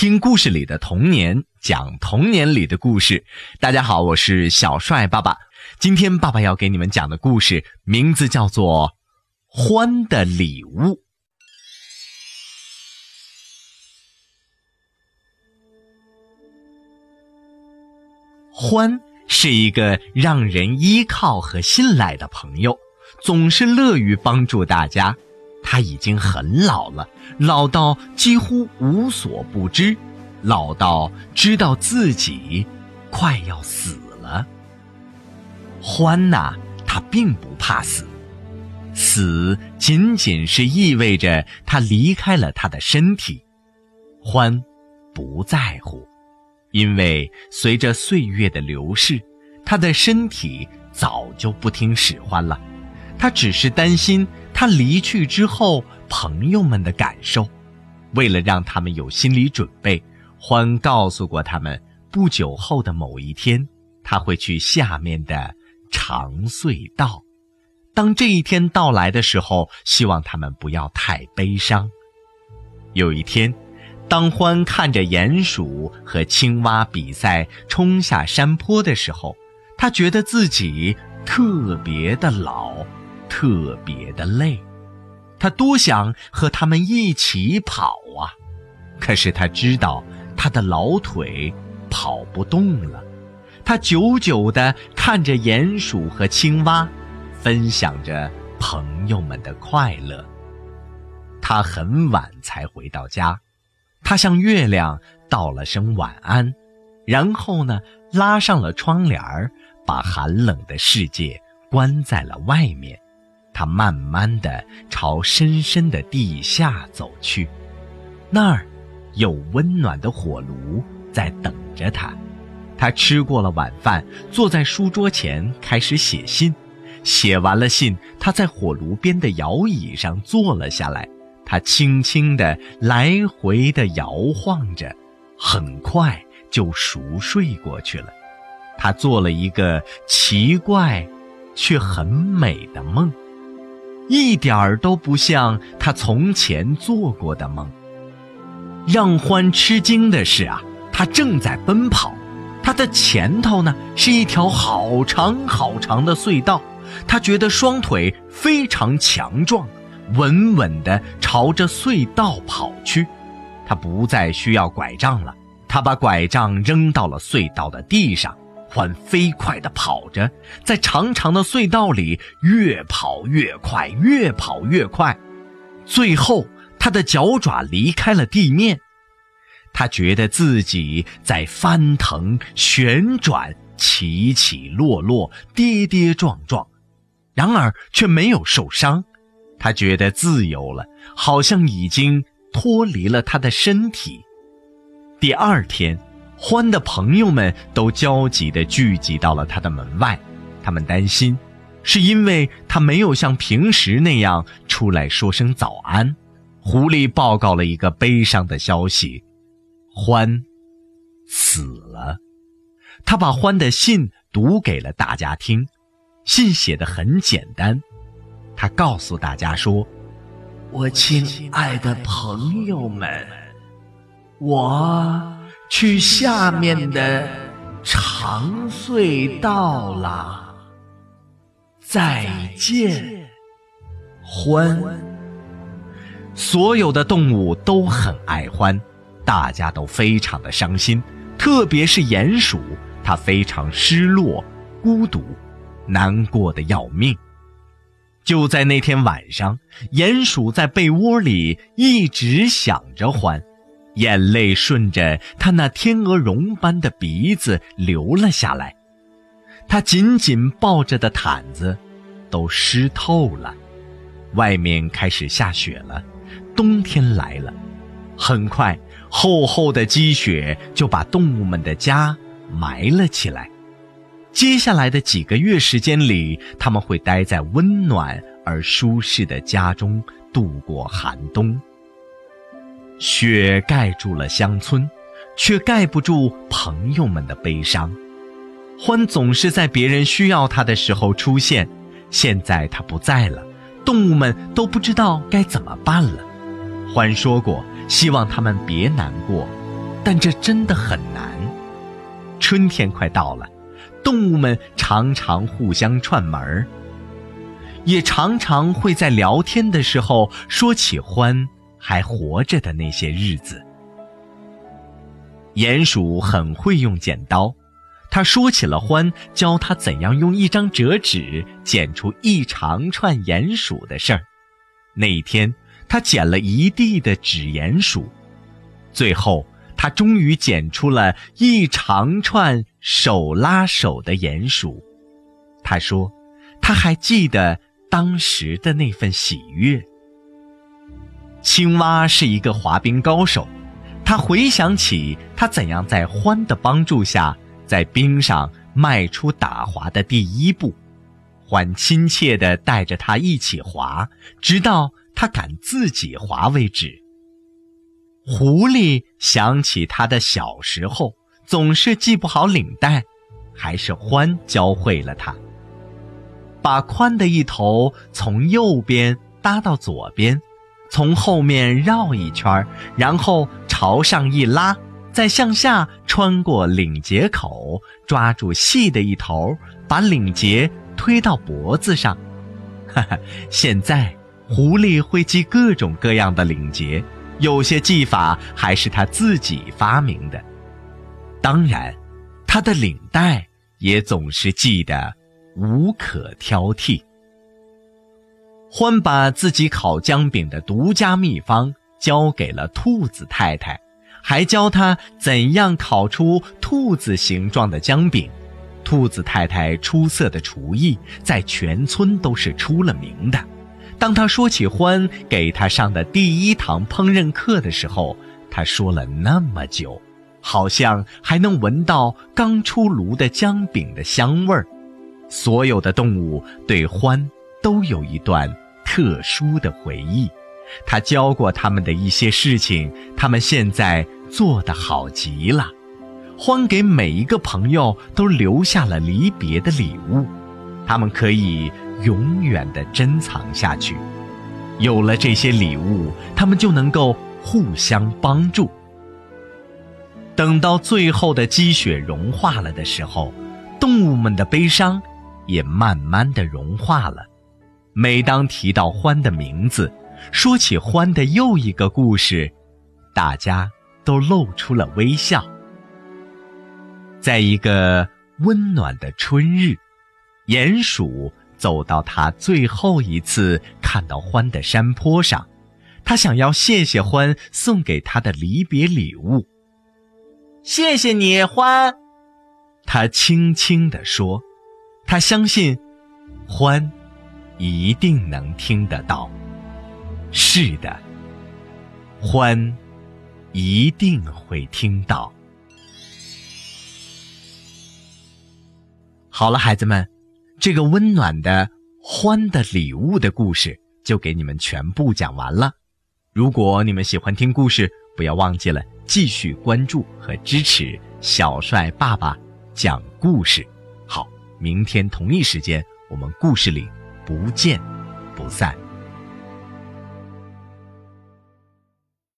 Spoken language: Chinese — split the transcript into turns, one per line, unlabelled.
听故事里的童年，讲童年里的故事。大家好，我是小帅爸爸。今天爸爸要给你们讲的故事名字叫做《欢的礼物》。欢是一个让人依靠和信赖的朋友，总是乐于帮助大家。他已经很老了，老到几乎无所不知，老到知道自己快要死了。欢呐，他并不怕死，死仅仅是意味着他离开了他的身体。欢不在乎，因为随着岁月的流逝，他的身体早就不听使唤了。他只是担心。他离去之后，朋友们的感受。为了让他们有心理准备，欢告诉过他们，不久后的某一天，他会去下面的长隧道。当这一天到来的时候，希望他们不要太悲伤。有一天，当欢看着鼹鼠和青蛙比赛冲下山坡的时候，他觉得自己特别的老。特别的累，他多想和他们一起跑啊！可是他知道他的老腿跑不动了。他久久地看着鼹鼠和青蛙，分享着朋友们的快乐。他很晚才回到家，他向月亮道了声晚安，然后呢，拉上了窗帘儿，把寒冷的世界关在了外面。他慢慢的朝深深的地下走去，那儿有温暖的火炉在等着他。他吃过了晚饭，坐在书桌前开始写信。写完了信，他在火炉边的摇椅上坐了下来。他轻轻地来回的摇晃着，很快就熟睡过去了。他做了一个奇怪，却很美的梦。一点儿都不像他从前做过的梦。让欢吃惊的是啊，他正在奔跑，他的前头呢是一条好长好长的隧道，他觉得双腿非常强壮，稳稳地朝着隧道跑去，他不再需要拐杖了，他把拐杖扔到了隧道的地上。欢飞快地跑着，在长长的隧道里越跑越快，越跑越快。最后，他的脚爪离开了地面，他觉得自己在翻腾、旋转、起起落落、跌跌撞撞，然而却没有受伤。他觉得自由了，好像已经脱离了他的身体。第二天。欢的朋友们都焦急地聚集到了他的门外，他们担心，是因为他没有像平时那样出来说声早安。狐狸报告了一个悲伤的消息：欢死了。他把欢的信读给了大家听，信写的很简单，他告诉大家说：“
我亲爱的朋友们，我。”去下面的长隧道啦！再见，欢。
所有的动物都很爱欢，大家都非常的伤心，特别是鼹鼠，它非常失落、孤独，难过的要命。就在那天晚上，鼹鼠在被窝里一直想着欢。眼泪顺着他那天鹅绒般的鼻子流了下来，他紧紧抱着的毯子都湿透了。外面开始下雪了，冬天来了。很快，厚厚的积雪就把动物们的家埋了起来。接下来的几个月时间里，他们会待在温暖而舒适的家中度过寒冬。雪盖住了乡村，却盖不住朋友们的悲伤。欢总是在别人需要他的时候出现，现在他不在了，动物们都不知道该怎么办了。欢说过，希望他们别难过，但这真的很难。春天快到了，动物们常常互相串门儿，也常常会在聊天的时候说起欢还活着的那些日子。鼹鼠很会用剪刀，他说起了欢教他怎样用一张折纸剪出一长串鼹鼠的事儿。那一天，他剪了一地的纸鼹鼠，最后他终于剪出了一长串手拉手的鼹鼠。他说，他还记得当时的那份喜悦。青蛙是一个滑冰高手。他回想起他怎样在獾的帮助下，在冰上迈出打滑的第一步，獾亲切地带着他一起滑，直到他敢自己滑为止。狐狸想起他的小时候总是系不好领带，还是獾教会了他，把宽的一头从右边搭到左边。从后面绕一圈，然后朝上一拉，再向下穿过领结口，抓住细的一头，把领结推到脖子上。哈哈，现在狐狸会系各种各样的领结，有些系法还是他自己发明的。当然，他的领带也总是系得无可挑剔。欢把自己烤姜饼的独家秘方交给了兔子太太，还教他怎样烤出兔子形状的姜饼。兔子太太出色的厨艺在全村都是出了名的。当他说起欢给他上的第一堂烹饪课的时候，他说了那么久，好像还能闻到刚出炉的姜饼的香味儿。所有的动物对欢。都有一段特殊的回忆，他教过他们的一些事情，他们现在做得好极了。欢给每一个朋友都留下了离别的礼物，他们可以永远的珍藏下去。有了这些礼物，他们就能够互相帮助。等到最后的积雪融化了的时候，动物们的悲伤也慢慢的融化了。每当提到欢的名字，说起欢的又一个故事，大家都露出了微笑。在一个温暖的春日，鼹鼠走到他最后一次看到欢的山坡上，他想要谢谢欢送给他的离别礼物。谢谢你，欢，他轻轻地说。他相信，欢。一定能听得到。是的，欢一定会听到。好了，孩子们，这个温暖的欢的礼物的故事就给你们全部讲完了。如果你们喜欢听故事，不要忘记了继续关注和支持小帅爸爸讲故事。好，明天同一时间我们故事里。不见不散。